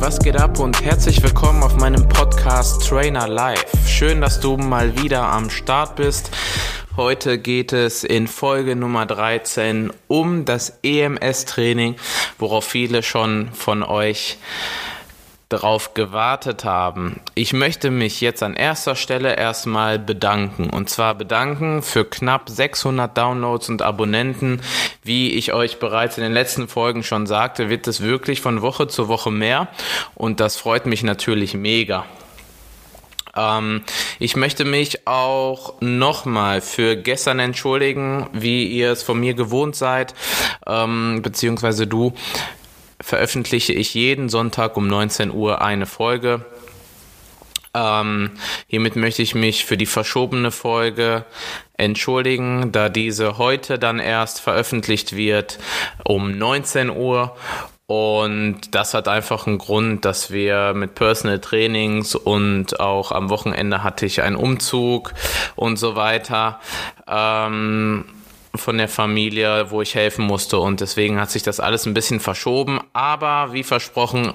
Was geht ab und herzlich willkommen auf meinem Podcast Trainer Live. Schön, dass du mal wieder am Start bist. Heute geht es in Folge Nummer 13 um das EMS-Training, worauf viele schon von euch darauf gewartet haben. Ich möchte mich jetzt an erster Stelle erstmal bedanken. Und zwar bedanken für knapp 600 Downloads und Abonnenten. Wie ich euch bereits in den letzten Folgen schon sagte, wird es wirklich von Woche zu Woche mehr. Und das freut mich natürlich mega. Ähm, ich möchte mich auch nochmal für gestern entschuldigen, wie ihr es von mir gewohnt seid, ähm, beziehungsweise du veröffentliche ich jeden Sonntag um 19 Uhr eine Folge. Ähm, hiermit möchte ich mich für die verschobene Folge entschuldigen, da diese heute dann erst veröffentlicht wird um 19 Uhr. Und das hat einfach einen Grund, dass wir mit Personal Trainings und auch am Wochenende hatte ich einen Umzug und so weiter. Ähm, von der Familie, wo ich helfen musste und deswegen hat sich das alles ein bisschen verschoben. Aber wie versprochen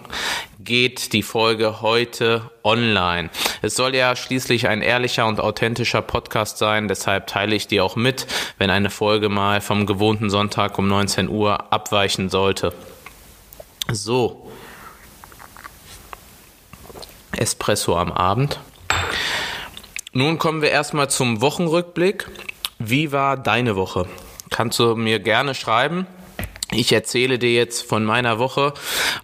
geht die Folge heute online. Es soll ja schließlich ein ehrlicher und authentischer Podcast sein, deshalb teile ich dir auch mit, wenn eine Folge mal vom gewohnten Sonntag um 19 Uhr abweichen sollte. So. Espresso am Abend. Nun kommen wir erstmal zum Wochenrückblick. Wie war deine Woche? Kannst du mir gerne schreiben. Ich erzähle dir jetzt von meiner Woche.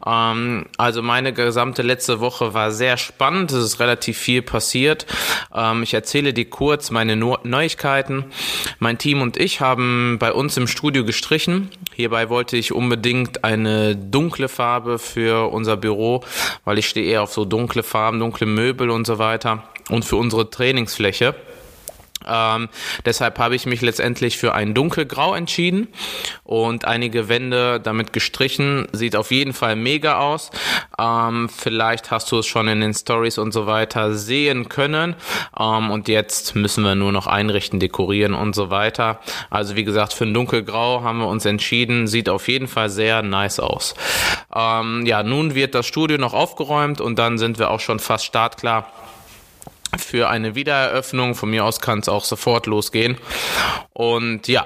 Ähm, also meine gesamte letzte Woche war sehr spannend. Es ist relativ viel passiert. Ähm, ich erzähle dir kurz meine Neuigkeiten. Mein Team und ich haben bei uns im Studio gestrichen. Hierbei wollte ich unbedingt eine dunkle Farbe für unser Büro, weil ich stehe eher auf so dunkle Farben, dunkle Möbel und so weiter. Und für unsere Trainingsfläche. Ähm, deshalb habe ich mich letztendlich für ein dunkelgrau entschieden und einige Wände damit gestrichen. Sieht auf jeden Fall mega aus. Ähm, vielleicht hast du es schon in den Stories und so weiter sehen können. Ähm, und jetzt müssen wir nur noch einrichten, dekorieren und so weiter. Also wie gesagt, für ein dunkelgrau haben wir uns entschieden. Sieht auf jeden Fall sehr nice aus. Ähm, ja, nun wird das Studio noch aufgeräumt und dann sind wir auch schon fast startklar für eine Wiedereröffnung. Von mir aus kann es auch sofort losgehen. Und ja,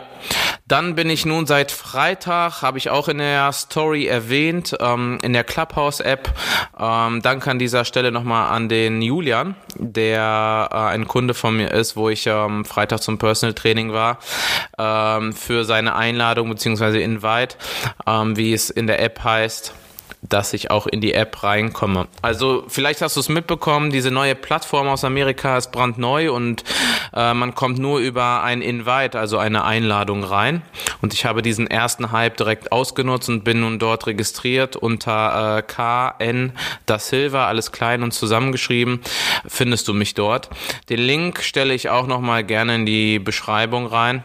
dann bin ich nun seit Freitag, habe ich auch in der Story erwähnt, ähm, in der Clubhouse-App. Ähm, danke an dieser Stelle nochmal an den Julian, der äh, ein Kunde von mir ist, wo ich ähm, Freitag zum Personal Training war, ähm, für seine Einladung beziehungsweise Invite, ähm, wie es in der App heißt dass ich auch in die App reinkomme. Also vielleicht hast du es mitbekommen, diese neue Plattform aus Amerika ist brandneu und äh, man kommt nur über ein Invite, also eine Einladung rein. Und ich habe diesen ersten Hype direkt ausgenutzt und bin nun dort registriert unter äh, KN da Silva, alles klein und zusammengeschrieben, findest du mich dort. Den Link stelle ich auch nochmal gerne in die Beschreibung rein.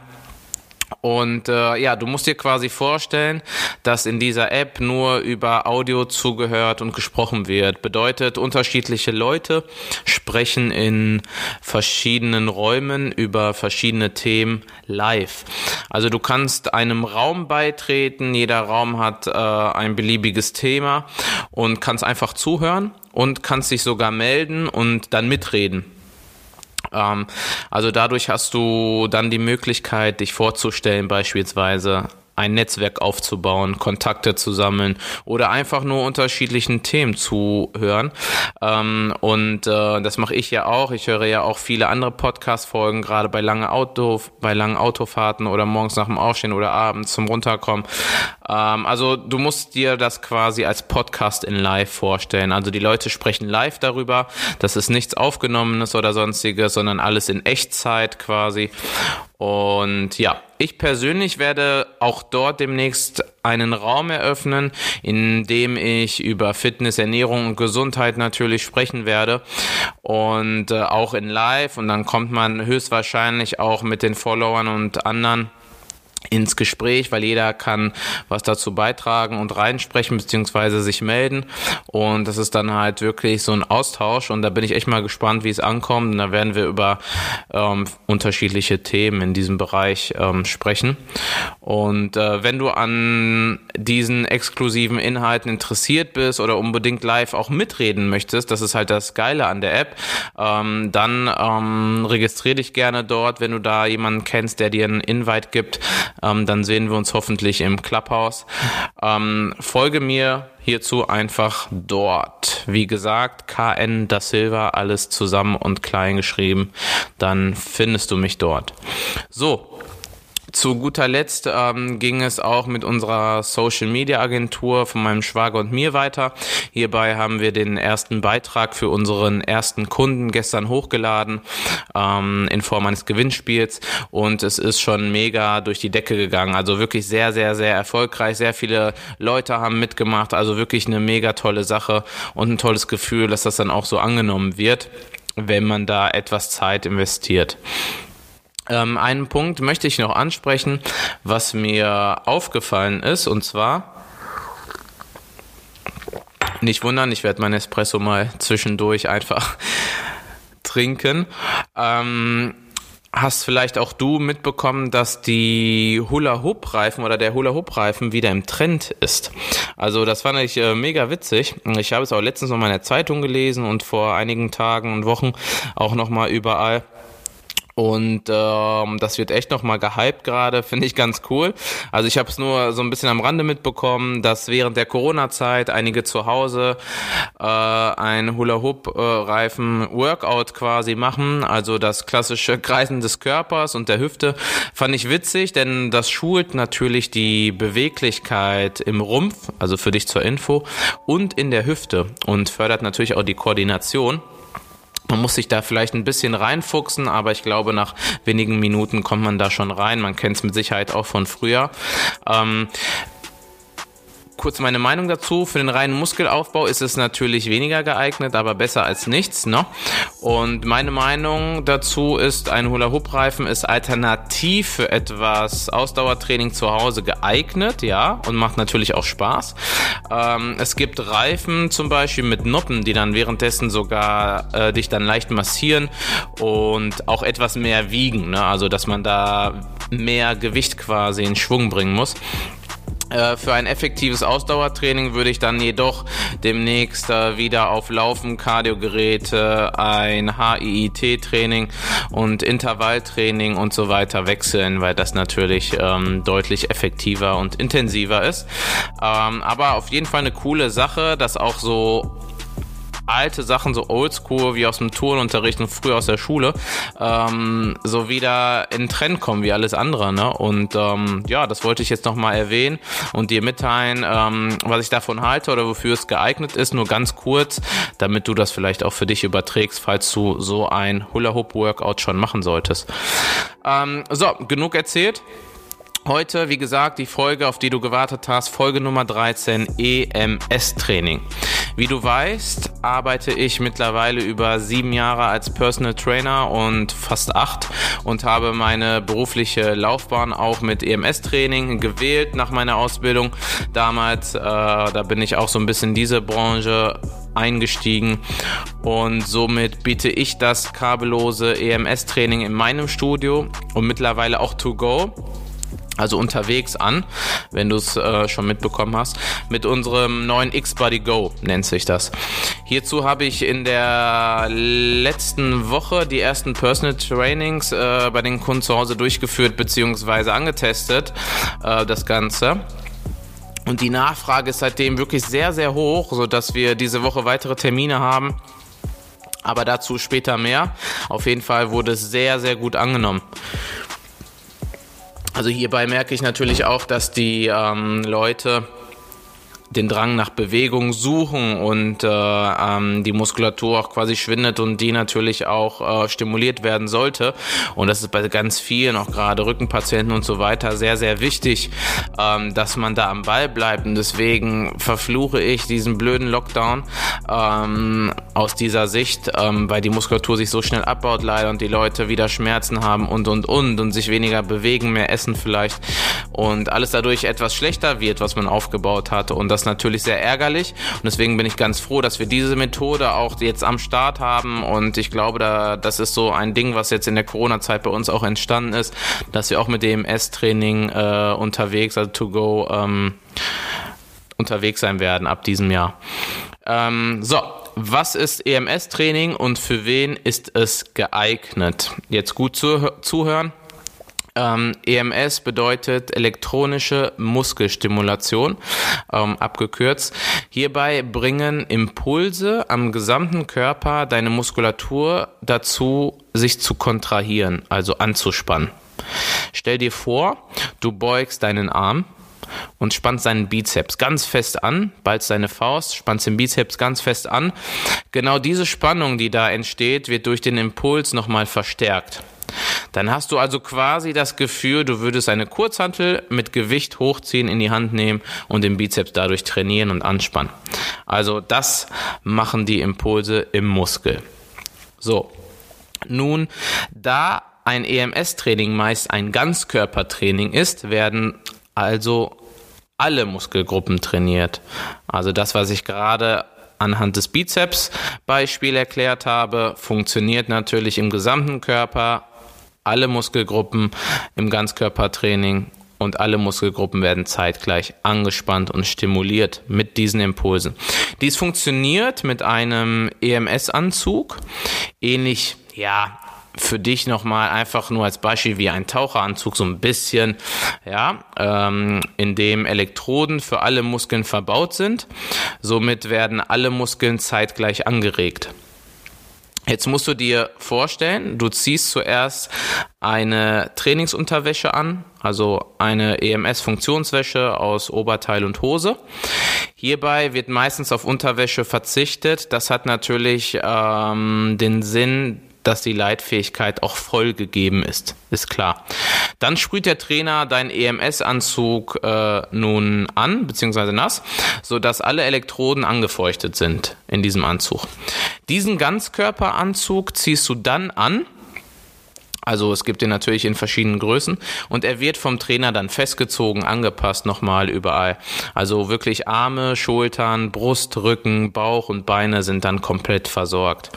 Und äh, ja, du musst dir quasi vorstellen, dass in dieser App nur über Audio zugehört und gesprochen wird. Bedeutet, unterschiedliche Leute sprechen in verschiedenen Räumen über verschiedene Themen live. Also du kannst einem Raum beitreten, jeder Raum hat äh, ein beliebiges Thema und kannst einfach zuhören und kannst dich sogar melden und dann mitreden. Ähm, also dadurch hast du dann die Möglichkeit, dich vorzustellen beispielsweise ein Netzwerk aufzubauen, Kontakte zu sammeln oder einfach nur unterschiedlichen Themen zu hören. Ähm, und äh, das mache ich ja auch. Ich höre ja auch viele andere Podcast-Folgen, gerade bei langen bei langen Autofahrten oder morgens nach dem Aufstehen oder abends zum Runterkommen. Ähm, also du musst dir das quasi als Podcast in Live vorstellen. Also die Leute sprechen live darüber. Das ist nichts Aufgenommenes oder sonstiges, sondern alles in Echtzeit quasi. Und ja, ich persönlich werde auch dort demnächst einen Raum eröffnen, in dem ich über Fitness, Ernährung und Gesundheit natürlich sprechen werde. Und äh, auch in Live. Und dann kommt man höchstwahrscheinlich auch mit den Followern und anderen ins Gespräch, weil jeder kann was dazu beitragen und reinsprechen beziehungsweise sich melden. Und das ist dann halt wirklich so ein Austausch. Und da bin ich echt mal gespannt, wie es ankommt. Und da werden wir über ähm, unterschiedliche Themen in diesem Bereich ähm, sprechen. Und äh, wenn du an diesen exklusiven Inhalten interessiert bist oder unbedingt live auch mitreden möchtest, das ist halt das Geile an der App, ähm, dann ähm, registriere dich gerne dort. Wenn du da jemanden kennst, der dir einen Invite gibt, ähm, dann sehen wir uns hoffentlich im Clubhouse. Ähm, folge mir hierzu einfach dort. Wie gesagt, KN da Silva, alles zusammen und klein geschrieben. Dann findest du mich dort. So, zu guter Letzt ähm, ging es auch mit unserer Social Media Agentur von meinem Schwager und mir weiter. Hierbei haben wir den ersten Beitrag für unseren ersten Kunden gestern hochgeladen ähm, in Form eines Gewinnspiels und es ist schon mega durch die Decke gegangen. Also wirklich sehr, sehr, sehr erfolgreich. Sehr viele Leute haben mitgemacht. Also wirklich eine mega tolle Sache und ein tolles Gefühl, dass das dann auch so angenommen wird, wenn man da etwas Zeit investiert. Ähm, einen Punkt möchte ich noch ansprechen, was mir aufgefallen ist, und zwar, nicht wundern, ich werde mein Espresso mal zwischendurch einfach trinken. Ähm, hast vielleicht auch du mitbekommen, dass die Hula-Hoop-Reifen oder der Hula-Hoop-Reifen wieder im Trend ist. Also das fand ich äh, mega witzig. Ich habe es auch letztens noch mal in der Zeitung gelesen und vor einigen Tagen und Wochen auch noch mal überall. Und ähm, das wird echt nochmal gehypt gerade, finde ich ganz cool. Also ich habe es nur so ein bisschen am Rande mitbekommen, dass während der Corona-Zeit einige zu Hause äh, ein Hula-Hoop-Reifen-Workout quasi machen. Also das klassische Kreisen des Körpers und der Hüfte. Fand ich witzig, denn das schult natürlich die Beweglichkeit im Rumpf, also für dich zur Info, und in der Hüfte und fördert natürlich auch die Koordination. Man muss sich da vielleicht ein bisschen reinfuchsen, aber ich glaube, nach wenigen Minuten kommt man da schon rein. Man kennt es mit Sicherheit auch von früher. Ähm, kurz meine Meinung dazu. Für den reinen Muskelaufbau ist es natürlich weniger geeignet, aber besser als nichts. Ne? Und meine Meinung dazu ist, ein Hula-Hoop-Reifen ist alternativ für etwas Ausdauertraining zu Hause geeignet, ja, und macht natürlich auch Spaß. Ähm, es gibt Reifen zum Beispiel mit Noppen, die dann währenddessen sogar äh, dich dann leicht massieren und auch etwas mehr wiegen. Ne? Also, dass man da mehr Gewicht quasi in Schwung bringen muss. Äh, für ein effektives Ausdauertraining würde ich dann jedoch demnächst äh, wieder auf Laufen, Kardiogeräte, ein HIIT-Training und Intervalltraining und so weiter wechseln, weil das natürlich ähm, deutlich effektiver und intensiver ist. Ähm, aber auf jeden Fall eine coole Sache, dass auch so alte Sachen, so oldschool wie aus dem Turnunterricht und früher aus der Schule, ähm, so wieder in Trend kommen wie alles andere. Ne? Und ähm, ja, das wollte ich jetzt nochmal erwähnen und dir mitteilen, ähm, was ich davon halte oder wofür es geeignet ist. Nur ganz kurz, damit du das vielleicht auch für dich überträgst, falls du so ein Hula-Hoop-Workout schon machen solltest. Ähm, so, genug erzählt. Heute, wie gesagt, die Folge, auf die du gewartet hast, Folge Nummer 13, EMS-Training. Wie du weißt, arbeite ich mittlerweile über sieben Jahre als Personal Trainer und fast acht und habe meine berufliche Laufbahn auch mit EMS-Training gewählt nach meiner Ausbildung. Damals, äh, da bin ich auch so ein bisschen in diese Branche eingestiegen und somit biete ich das kabellose EMS-Training in meinem Studio und mittlerweile auch to go also unterwegs an, wenn du es äh, schon mitbekommen hast, mit unserem neuen X-Buddy Go nennt sich das. Hierzu habe ich in der letzten Woche die ersten Personal Trainings äh, bei den Kunden zu Hause durchgeführt bzw. angetestet, äh, das Ganze. Und die Nachfrage ist seitdem wirklich sehr, sehr hoch, sodass wir diese Woche weitere Termine haben. Aber dazu später mehr. Auf jeden Fall wurde es sehr, sehr gut angenommen. Also hierbei merke ich natürlich auch, dass die ähm, Leute den Drang nach Bewegung suchen und äh, ähm, die Muskulatur auch quasi schwindet und die natürlich auch äh, stimuliert werden sollte. Und das ist bei ganz vielen, auch gerade Rückenpatienten und so weiter, sehr, sehr wichtig, ähm, dass man da am Ball bleibt. Und deswegen verfluche ich diesen blöden Lockdown. Ähm, aus dieser Sicht, ähm, weil die Muskulatur sich so schnell abbaut leider und die Leute wieder Schmerzen haben und und und und sich weniger bewegen, mehr essen vielleicht und alles dadurch etwas schlechter wird, was man aufgebaut hatte und das natürlich sehr ärgerlich und deswegen bin ich ganz froh, dass wir diese Methode auch jetzt am Start haben und ich glaube, da das ist so ein Ding, was jetzt in der Corona-Zeit bei uns auch entstanden ist, dass wir auch mit dem S-Training äh, unterwegs, also to go ähm, unterwegs sein werden ab diesem Jahr. Ähm, so, was ist EMS-Training und für wen ist es geeignet? Jetzt gut zu, zuhören. Ähm, EMS bedeutet elektronische Muskelstimulation, ähm, abgekürzt. Hierbei bringen Impulse am gesamten Körper deine Muskulatur dazu, sich zu kontrahieren, also anzuspannen. Stell dir vor, du beugst deinen Arm und spannst seinen Bizeps ganz fest an, ballst deine Faust, spannst den Bizeps ganz fest an. Genau diese Spannung, die da entsteht, wird durch den Impuls nochmal verstärkt. Dann hast du also quasi das Gefühl, du würdest eine Kurzhantel mit Gewicht hochziehen, in die Hand nehmen und den Bizeps dadurch trainieren und anspannen. Also das machen die Impulse im Muskel. So. Nun, da ein EMS-Training meist ein Ganzkörpertraining ist, werden also alle Muskelgruppen trainiert. Also das, was ich gerade anhand des Bizeps-Beispiel erklärt habe, funktioniert natürlich im gesamten Körper, alle Muskelgruppen im Ganzkörpertraining und alle Muskelgruppen werden zeitgleich angespannt und stimuliert mit diesen Impulsen. Dies funktioniert mit einem EMS-Anzug, ähnlich, ja, für dich nochmal einfach nur als Beispiel wie ein Taucheranzug so ein bisschen, ja, ähm, in dem Elektroden für alle Muskeln verbaut sind. Somit werden alle Muskeln zeitgleich angeregt. Jetzt musst du dir vorstellen, du ziehst zuerst eine Trainingsunterwäsche an, also eine EMS-Funktionswäsche aus Oberteil und Hose. Hierbei wird meistens auf Unterwäsche verzichtet. Das hat natürlich ähm, den Sinn, dass die Leitfähigkeit auch voll gegeben ist, ist klar. Dann sprüht der Trainer deinen EMS-Anzug äh, nun an, beziehungsweise nass, sodass alle Elektroden angefeuchtet sind in diesem Anzug. Diesen Ganzkörperanzug ziehst du dann an, also es gibt den natürlich in verschiedenen Größen und er wird vom Trainer dann festgezogen, angepasst nochmal überall. Also wirklich Arme, Schultern, Brust, Rücken, Bauch und Beine sind dann komplett versorgt.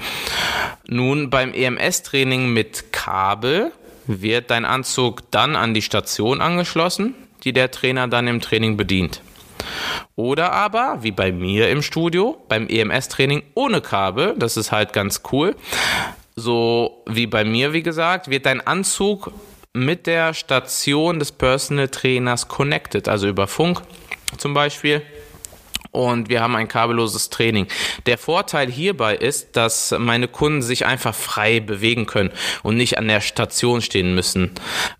Nun beim EMS-Training mit Kabel wird dein Anzug dann an die Station angeschlossen, die der Trainer dann im Training bedient. Oder aber, wie bei mir im Studio, beim EMS-Training ohne Kabel, das ist halt ganz cool, so wie bei mir, wie gesagt, wird dein Anzug mit der Station des Personal Trainers connected, also über Funk zum Beispiel. Und wir haben ein kabelloses Training. Der Vorteil hierbei ist, dass meine Kunden sich einfach frei bewegen können und nicht an der Station stehen müssen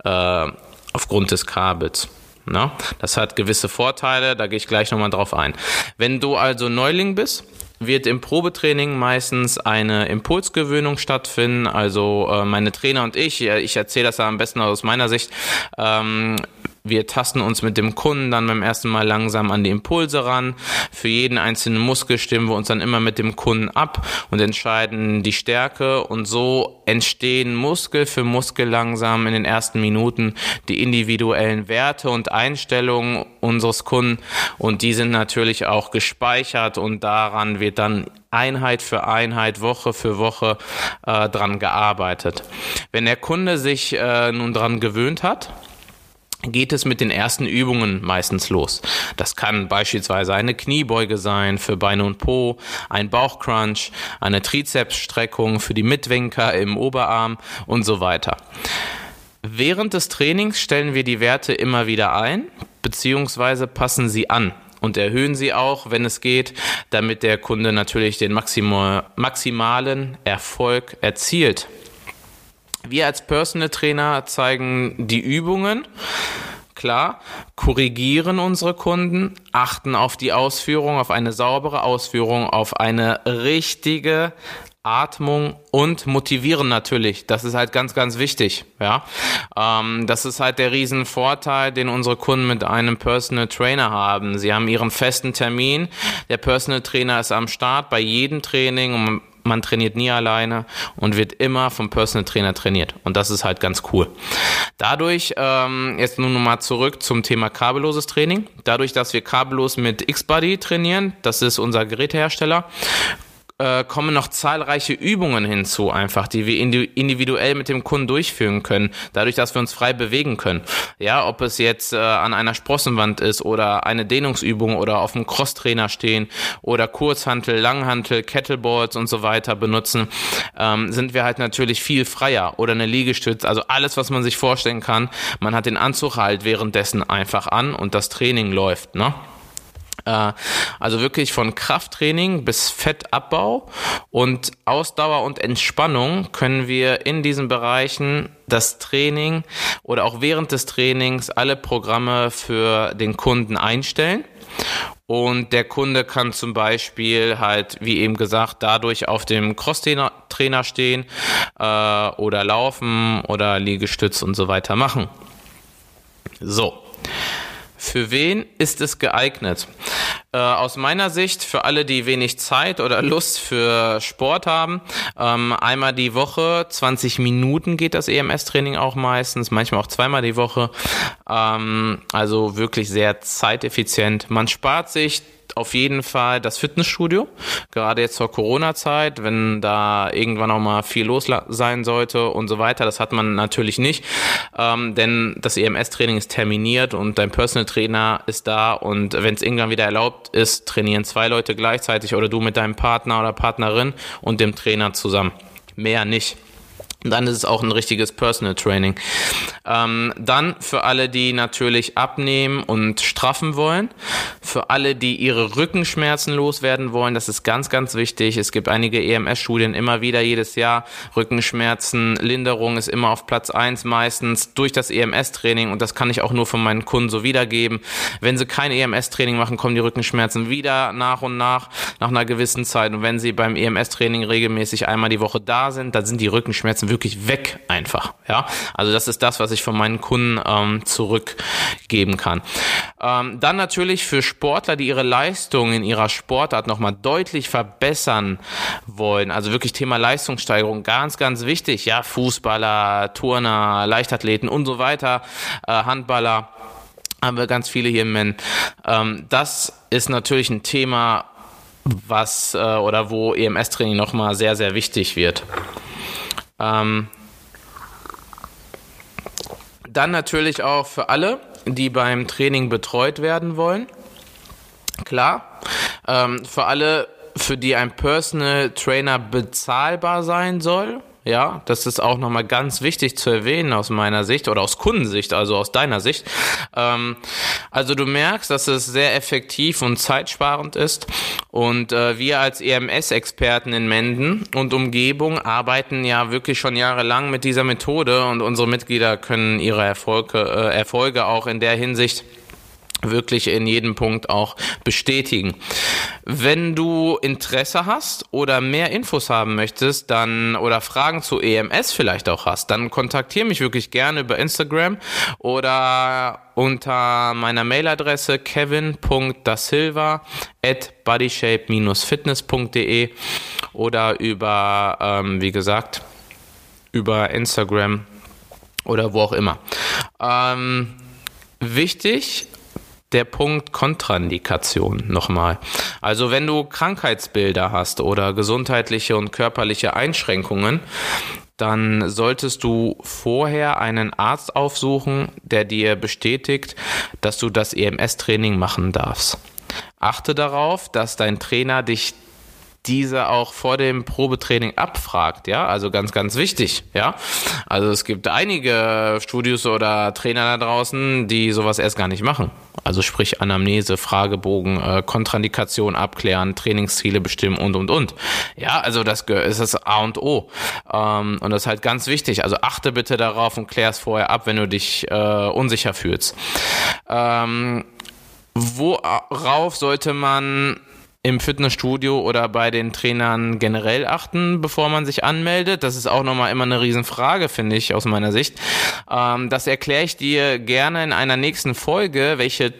äh, aufgrund des Kabels. Na, das hat gewisse Vorteile, da gehe ich gleich nochmal drauf ein. Wenn du also Neuling bist wird im Probetraining meistens eine Impulsgewöhnung stattfinden. Also äh, meine Trainer und ich, ich erzähle das am besten aus meiner Sicht, ähm, wir tasten uns mit dem Kunden dann beim ersten Mal langsam an die Impulse ran. Für jeden einzelnen Muskel stimmen wir uns dann immer mit dem Kunden ab und entscheiden die Stärke und so entstehen Muskel für Muskel langsam in den ersten Minuten die individuellen Werte und Einstellungen unseres Kunden und die sind natürlich auch gespeichert und daran wird dann Einheit für Einheit, Woche für Woche äh, dran gearbeitet. Wenn der Kunde sich äh, nun dran gewöhnt hat, geht es mit den ersten Übungen meistens los. Das kann beispielsweise eine Kniebeuge sein für Beine und Po, ein Bauchcrunch, eine Trizepsstreckung für die Mitwinker im Oberarm und so weiter. Während des Trainings stellen wir die Werte immer wieder ein, beziehungsweise passen sie an und erhöhen sie auch, wenn es geht, damit der Kunde natürlich den maximalen Erfolg erzielt. Wir als Personal Trainer zeigen die Übungen, klar, korrigieren unsere Kunden, achten auf die Ausführung, auf eine saubere Ausführung, auf eine richtige Atmung und motivieren natürlich. Das ist halt ganz, ganz wichtig. Ja, ähm, das ist halt der Riesenvorteil, den unsere Kunden mit einem Personal Trainer haben. Sie haben ihren festen Termin. Der Personal Trainer ist am Start bei jedem Training und man trainiert nie alleine und wird immer vom Personal Trainer trainiert. Und das ist halt ganz cool. Dadurch, ähm, jetzt nun mal zurück zum Thema kabelloses Training. Dadurch, dass wir kabellos mit X-Buddy trainieren, das ist unser Gerätehersteller, äh, kommen noch zahlreiche Übungen hinzu, einfach, die wir individuell mit dem Kunden durchführen können, dadurch, dass wir uns frei bewegen können. Ja, ob es jetzt äh, an einer Sprossenwand ist oder eine Dehnungsübung oder auf dem Crosstrainer stehen oder Kurzhantel, Langhantel, Kettleboards und so weiter benutzen, ähm, sind wir halt natürlich viel freier oder eine Liegestütze, also alles, was man sich vorstellen kann. Man hat den Anzug halt währenddessen einfach an und das Training läuft, ne? Äh, also wirklich von Krafttraining bis Fettabbau und Ausdauer und Entspannung können wir in diesen Bereichen das Training oder auch während des Trainings alle Programme für den Kunden einstellen. Und der Kunde kann zum Beispiel halt, wie eben gesagt, dadurch auf dem Cross-Trainer stehen äh, oder laufen oder Liegestütz und so weiter machen. So. Für wen ist es geeignet? Äh, aus meiner Sicht für alle, die wenig Zeit oder Lust für Sport haben, ähm, einmal die Woche, 20 Minuten geht das EMS-Training auch meistens, manchmal auch zweimal die Woche. Ähm, also wirklich sehr zeiteffizient. Man spart sich auf jeden Fall das Fitnessstudio, gerade jetzt zur Corona-Zeit, wenn da irgendwann auch mal viel los sein sollte und so weiter. Das hat man natürlich nicht, ähm, denn das EMS-Training ist terminiert und dein Personal Trainer ist da und wenn es irgendwann wieder erlaubt ist, trainieren zwei Leute gleichzeitig oder du mit deinem Partner oder Partnerin und dem Trainer zusammen. Mehr nicht. Dann ist es auch ein richtiges Personal Training. Ähm, dann für alle, die natürlich abnehmen und straffen wollen. Für alle, die ihre Rückenschmerzen loswerden wollen. Das ist ganz, ganz wichtig. Es gibt einige EMS-Studien immer wieder jedes Jahr. Rückenschmerzen, Linderung ist immer auf Platz eins meistens durch das EMS-Training. Und das kann ich auch nur von meinen Kunden so wiedergeben. Wenn sie kein EMS-Training machen, kommen die Rückenschmerzen wieder nach und nach, nach einer gewissen Zeit. Und wenn sie beim EMS-Training regelmäßig einmal die Woche da sind, dann sind die Rückenschmerzen wirklich weg einfach. Ja, also das ist das, was ich von meinen Kunden ähm, zurückgeben kann. Ähm, dann natürlich für Sportler, die ihre Leistung in ihrer Sportart nochmal deutlich verbessern wollen. Also wirklich Thema Leistungssteigerung, ganz, ganz wichtig. Ja, Fußballer, Turner, Leichtathleten und so weiter, äh, Handballer haben wir ganz viele hier im Men. Ähm, das ist natürlich ein Thema, was äh, oder wo EMS-Training nochmal sehr, sehr wichtig wird. Ähm, dann natürlich auch für alle, die beim Training betreut werden wollen. Klar, ähm, für alle, für die ein Personal Trainer bezahlbar sein soll, ja, das ist auch nochmal ganz wichtig zu erwähnen aus meiner Sicht oder aus Kundensicht, also aus deiner Sicht. Ähm, also du merkst, dass es sehr effektiv und zeitsparend ist. Und äh, wir als EMS-Experten in Menden und Umgebung arbeiten ja wirklich schon jahrelang mit dieser Methode und unsere Mitglieder können ihre Erfolge, äh, Erfolge auch in der Hinsicht wirklich in jedem Punkt auch bestätigen. Wenn du Interesse hast oder mehr Infos haben möchtest, dann oder Fragen zu EMS vielleicht auch hast, dann kontaktiere mich wirklich gerne über Instagram oder unter meiner Mailadresse kevin.dasilva at bodyshape-fitness.de oder über, ähm, wie gesagt, über Instagram oder wo auch immer. Ähm, wichtig der Punkt Kontraindikation nochmal. Also wenn du Krankheitsbilder hast oder gesundheitliche und körperliche Einschränkungen, dann solltest du vorher einen Arzt aufsuchen, der dir bestätigt, dass du das EMS-Training machen darfst. Achte darauf, dass dein Trainer dich diese auch vor dem Probetraining abfragt, ja, also ganz, ganz wichtig, ja. Also es gibt einige Studios oder Trainer da draußen, die sowas erst gar nicht machen. Also sprich Anamnese, Fragebogen, äh, Kontraindikation abklären, Trainingsziele bestimmen und, und, und. Ja, also das ist das A und O. Ähm, und das ist halt ganz wichtig. Also achte bitte darauf und klär es vorher ab, wenn du dich äh, unsicher fühlst. Ähm, worauf sollte man im Fitnessstudio oder bei den Trainern generell achten, bevor man sich anmeldet? Das ist auch nochmal immer eine Riesenfrage, finde ich, aus meiner Sicht. Ähm, das erkläre ich dir gerne in einer nächsten Folge, welche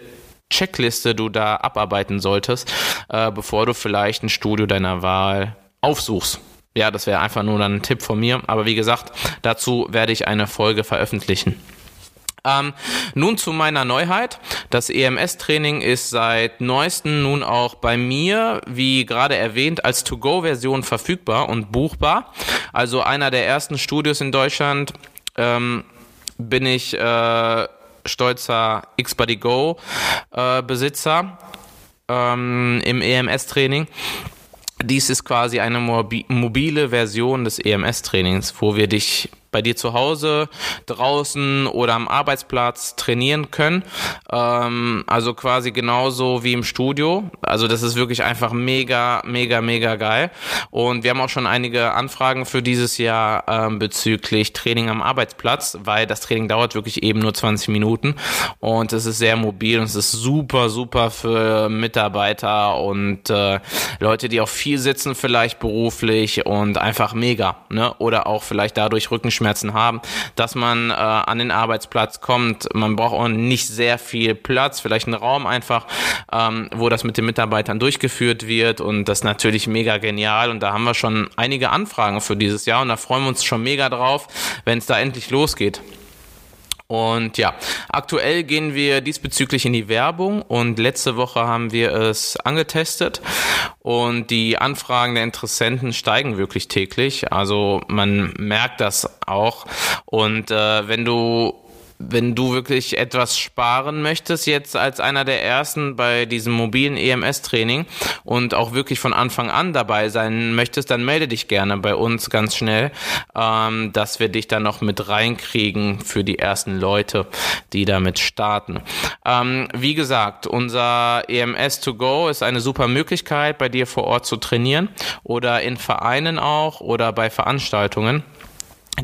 Checkliste du da abarbeiten solltest, äh, bevor du vielleicht ein Studio deiner Wahl aufsuchst. Ja, das wäre einfach nur dann ein Tipp von mir. Aber wie gesagt, dazu werde ich eine Folge veröffentlichen. Ähm, nun zu meiner Neuheit. Das EMS-Training ist seit neuestem nun auch bei mir, wie gerade erwähnt, als To-Go-Version verfügbar und buchbar. Also einer der ersten Studios in Deutschland ähm, bin ich äh, stolzer X-Buddy Go äh, ähm, im EMS-Training. Dies ist quasi eine mobile Version des EMS-Trainings, wo wir dich bei dir zu Hause, draußen oder am Arbeitsplatz trainieren können. Ähm, also quasi genauso wie im Studio. Also das ist wirklich einfach mega, mega, mega geil. Und wir haben auch schon einige Anfragen für dieses Jahr ähm, bezüglich Training am Arbeitsplatz, weil das Training dauert wirklich eben nur 20 Minuten und es ist sehr mobil und es ist super, super für Mitarbeiter und äh, Leute, die auch viel sitzen vielleicht beruflich und einfach mega, ne? Oder auch vielleicht dadurch Rückenschmerzen Rückenschmerzen haben, dass man äh, an den Arbeitsplatz kommt. Man braucht auch nicht sehr viel Platz, vielleicht einen Raum einfach, ähm, wo das mit den Mitarbeitern durchgeführt wird und das natürlich mega genial und da haben wir schon einige Anfragen für dieses Jahr und da freuen wir uns schon mega drauf, wenn es da endlich losgeht. Und ja, aktuell gehen wir diesbezüglich in die Werbung und letzte Woche haben wir es angetestet und die Anfragen der Interessenten steigen wirklich täglich. Also man merkt das auch. Und äh, wenn du wenn du wirklich etwas sparen möchtest, jetzt als einer der ersten bei diesem mobilen EMS-Training und auch wirklich von Anfang an dabei sein möchtest, dann melde dich gerne bei uns ganz schnell, ähm, dass wir dich dann noch mit reinkriegen für die ersten Leute, die damit starten. Ähm, wie gesagt, unser EMS to go ist eine super Möglichkeit, bei dir vor Ort zu trainieren oder in Vereinen auch oder bei Veranstaltungen.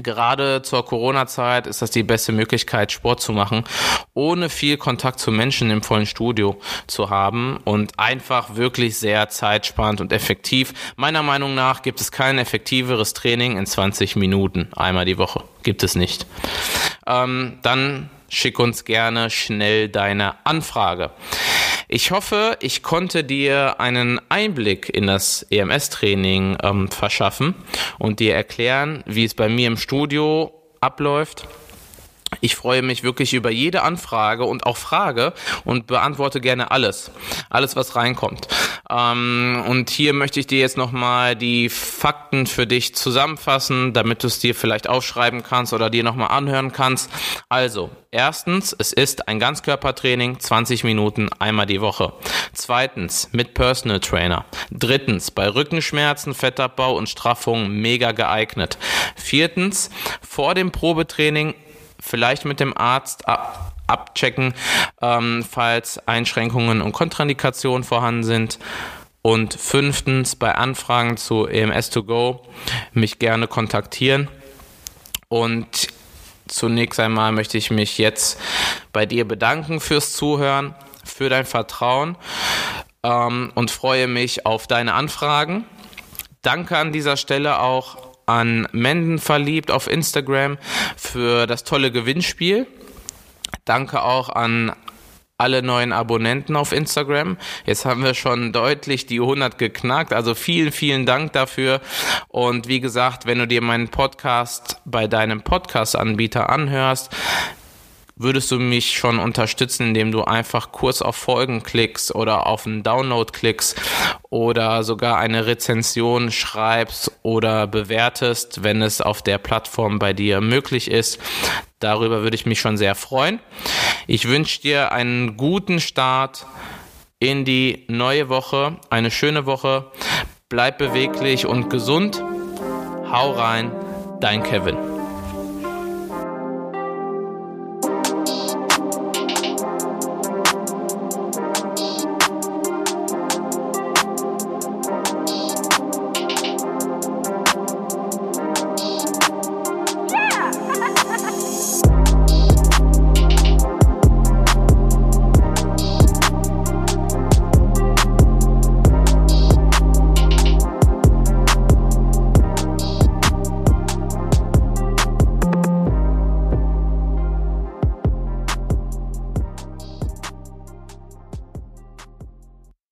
Gerade zur Corona-Zeit ist das die beste Möglichkeit, Sport zu machen, ohne viel Kontakt zu Menschen im vollen Studio zu haben und einfach wirklich sehr zeitsparend und effektiv. Meiner Meinung nach gibt es kein effektiveres Training in 20 Minuten einmal die Woche. Gibt es nicht. Ähm, dann schick uns gerne schnell deine Anfrage. Ich hoffe, ich konnte dir einen Einblick in das EMS-Training ähm, verschaffen und dir erklären, wie es bei mir im Studio abläuft ich freue mich wirklich über jede Anfrage und auch Frage und beantworte gerne alles, alles was reinkommt. Ähm, und hier möchte ich dir jetzt nochmal die Fakten für dich zusammenfassen, damit du es dir vielleicht aufschreiben kannst oder dir nochmal anhören kannst. Also, erstens, es ist ein Ganzkörpertraining, 20 Minuten einmal die Woche. Zweitens, mit Personal Trainer. Drittens, bei Rückenschmerzen, Fettabbau und Straffung mega geeignet. Viertens, vor dem Probetraining vielleicht mit dem Arzt ab abchecken, ähm, falls Einschränkungen und Kontraindikationen vorhanden sind. Und fünftens, bei Anfragen zu EMS2Go mich gerne kontaktieren. Und zunächst einmal möchte ich mich jetzt bei dir bedanken fürs Zuhören, für dein Vertrauen ähm, und freue mich auf deine Anfragen. Danke an dieser Stelle auch an Menden verliebt auf Instagram für das tolle Gewinnspiel. Danke auch an alle neuen Abonnenten auf Instagram. Jetzt haben wir schon deutlich die 100 geknackt. Also vielen, vielen Dank dafür. Und wie gesagt, wenn du dir meinen Podcast bei deinem Podcast-Anbieter anhörst, würdest du mich schon unterstützen, indem du einfach kurz auf Folgen klickst oder auf einen Download klickst oder sogar eine Rezension schreibst oder bewertest, wenn es auf der Plattform bei dir möglich ist. Darüber würde ich mich schon sehr freuen. Ich wünsche dir einen guten Start in die neue Woche, eine schöne Woche. Bleib beweglich und gesund. Hau rein, dein Kevin.